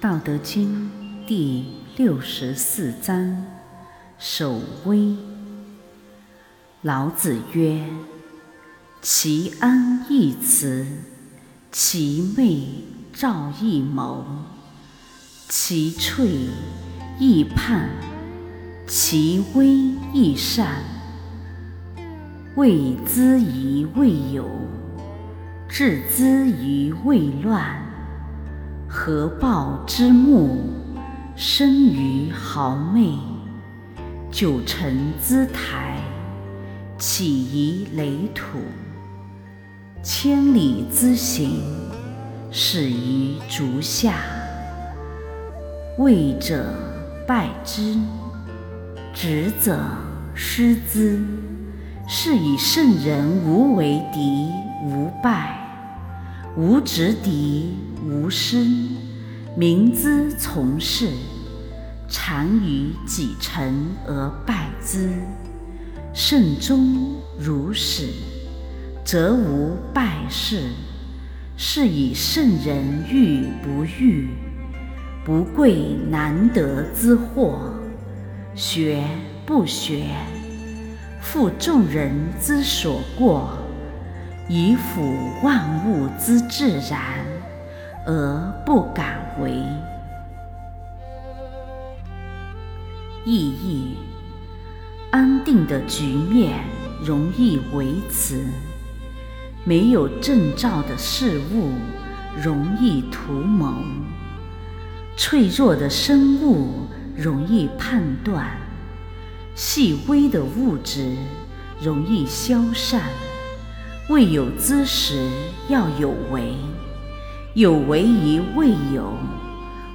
道德经第六十四章：守微。老子曰：“其安易辞，其昧兆易谋，其脆易泮，其微易散。谓之于未有，致之于未乱。”合抱之木，生于毫昧；九层之台，起于垒土；千里之行，始于足下。位者败之，执者失之。是以圣人无为敌，无败。无执敌，无失，民之从事，常于己成而败之。圣终如始，则无败事。是以圣人欲不欲，不贵难得之货；学不学，复众人之所过。以辅万物之自然，而不敢为。意义：安定的局面容易维持，没有征兆的事物容易图谋，脆弱的生物容易判断，细微的物质容易消散。未有之时要有为，有为于未有；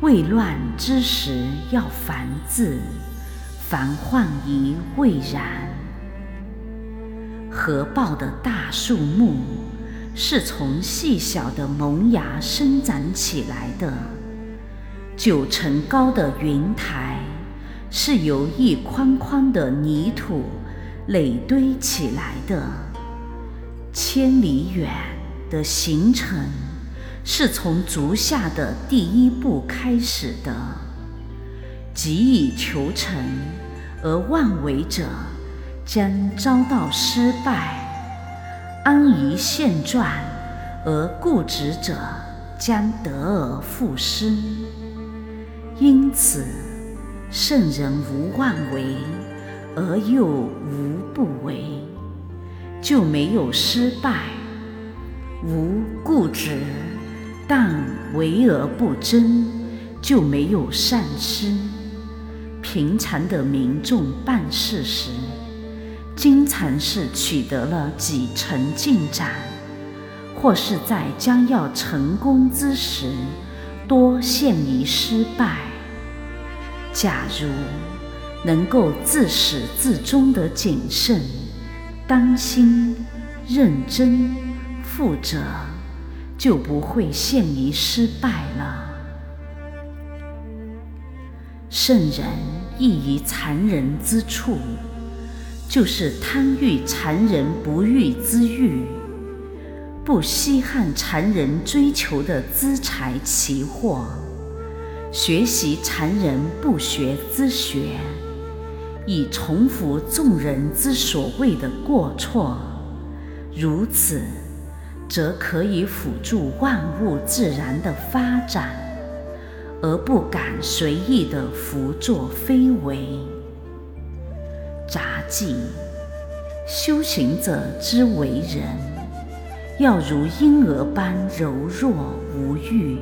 未乱之时要防治，防患于未然。合抱的大树木是从细小的萌芽生长起来的，九层高的云台是由一筐筐的泥土垒堆起来的。千里远的行程是从足下的第一步开始的。急以求成而妄为者，将遭到失败；安于现状而固执者，将得而复失。因此，圣人无妄为，而又无不为。就没有失败，无固执，但为而不争，就没有丧失。平常的民众办事时，经常是取得了几成进展，或是在将要成功之时，多陷于失败。假如能够自始至终的谨慎。当心、认真、负责，就不会陷于失败了。圣人异于常人之处，就是贪欲常人不欲之欲，不稀罕常人追求的资财奇货，学习常人不学之学。以重复众人之所谓的过错，如此，则可以辅助万物自然的发展，而不敢随意的胡作非为。杂技：修行者之为人，要如婴儿般柔弱无欲，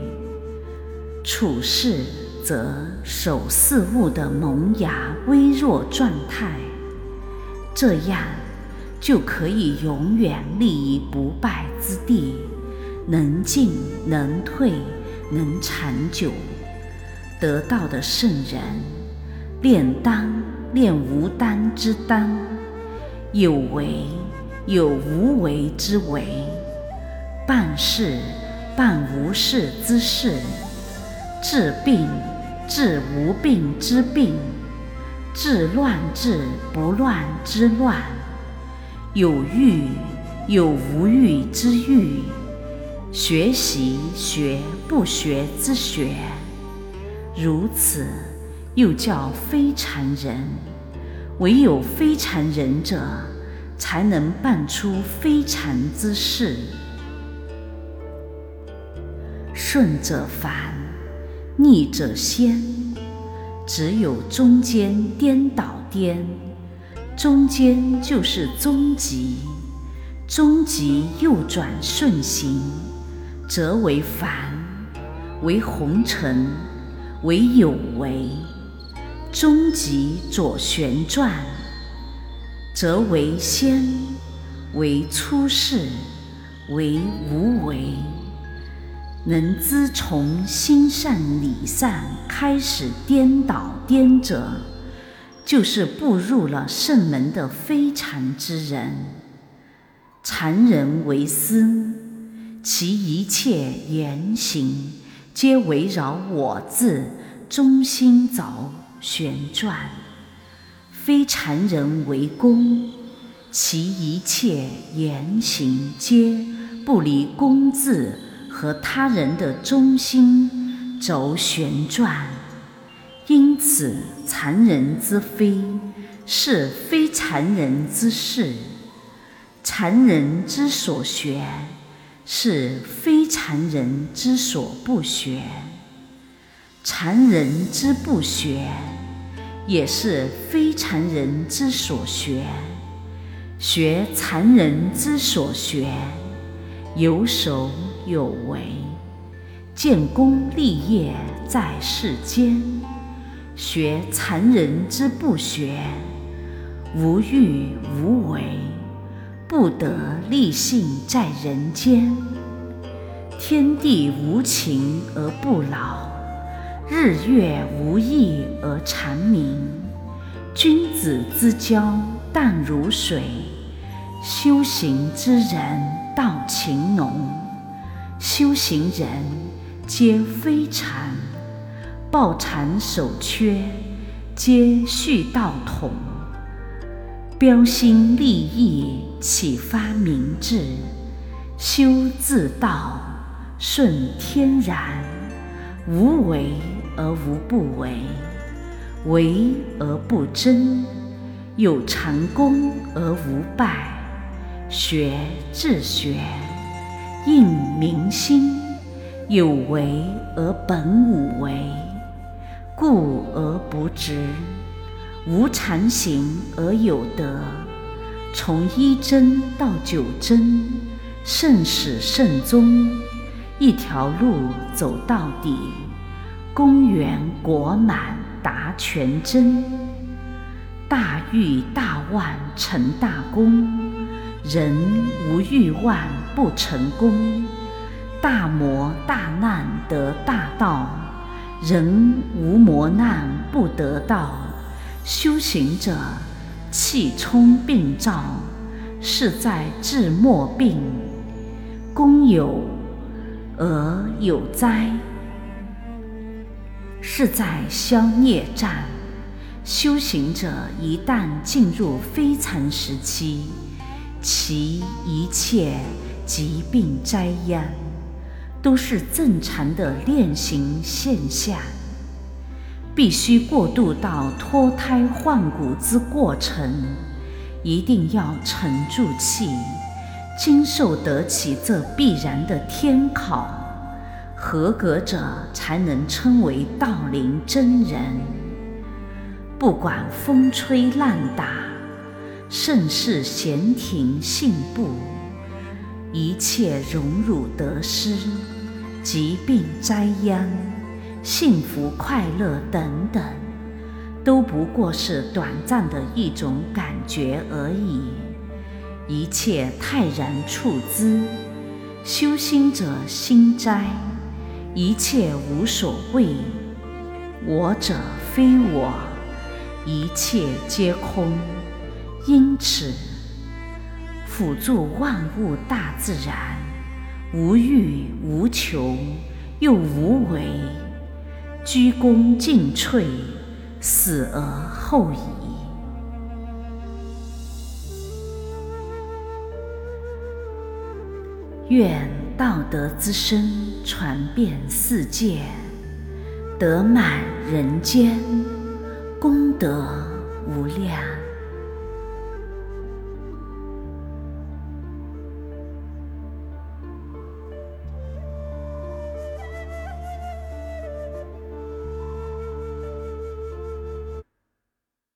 处事。则守事物的萌芽微弱状态，这样就可以永远立于不败之地，能进能退，能长久。得道的圣人，炼丹炼无丹之丹，有为有无为之为，办事办无事之事，治病。治无病之病，治乱治不乱之乱，有欲有无欲之欲，学习学不学之学，如此，又叫非禅人。唯有非禅人者，才能办出非禅之事。顺者凡，逆者仙。只有中间颠倒颠，中间就是终极，终极右转顺行，则为凡，为红尘，为有为；终极左旋转，则为仙，为出世，为无为。能知从心善理善开始颠倒颠者，就是步入了圣门的非禅之人。禅人为私，其一切言行皆围绕我字中心轴旋转；非禅人为公，其一切言行皆不离公字。和他人的中心轴旋转，此残人之非是非残人之事，残人之所学是非残人之所不学，残人之不学也是非残人之所学，学残人之所学。有守有为，建功立业在世间；学残人之不学，无欲无为，不得立信在人间。天地无情而不老，日月无益而长明。君子之交淡如水，修行之人。道情浓，修行人皆非禅，抱残守缺，皆续道统。标新立异，启发明智，修自道，顺天然，无为而无不为，为而不争，有成功而无败。学自学，应民心，有为而本无为，故而不执；无常行而有德。从一真到九真，甚始甚终，一条路走到底，功圆果满达全真。大欲大万成大功。人无欲望不成功，大魔大难得大道；人无磨难不得道。修行者气冲病灶，是在治末病。功有而有灾，是在消孽障。修行者一旦进入非常时期，其一切疾病灾殃，都是正常的练行现象。必须过渡到脱胎换骨之过程，一定要沉住气，经受得起这必然的天考。合格者才能称为道林真人。不管风吹浪打。盛世闲庭信步，一切荣辱得失、疾病灾殃、幸福快乐等等，都不过是短暂的一种感觉而已。一切泰然处之，修心者心斋，一切无所谓。我者非我，一切皆空。因此，辅助万物大自然，无欲无求，又无为，鞠躬尽瘁，死而后已。愿道德之声传遍世界，德满人间，功德无量。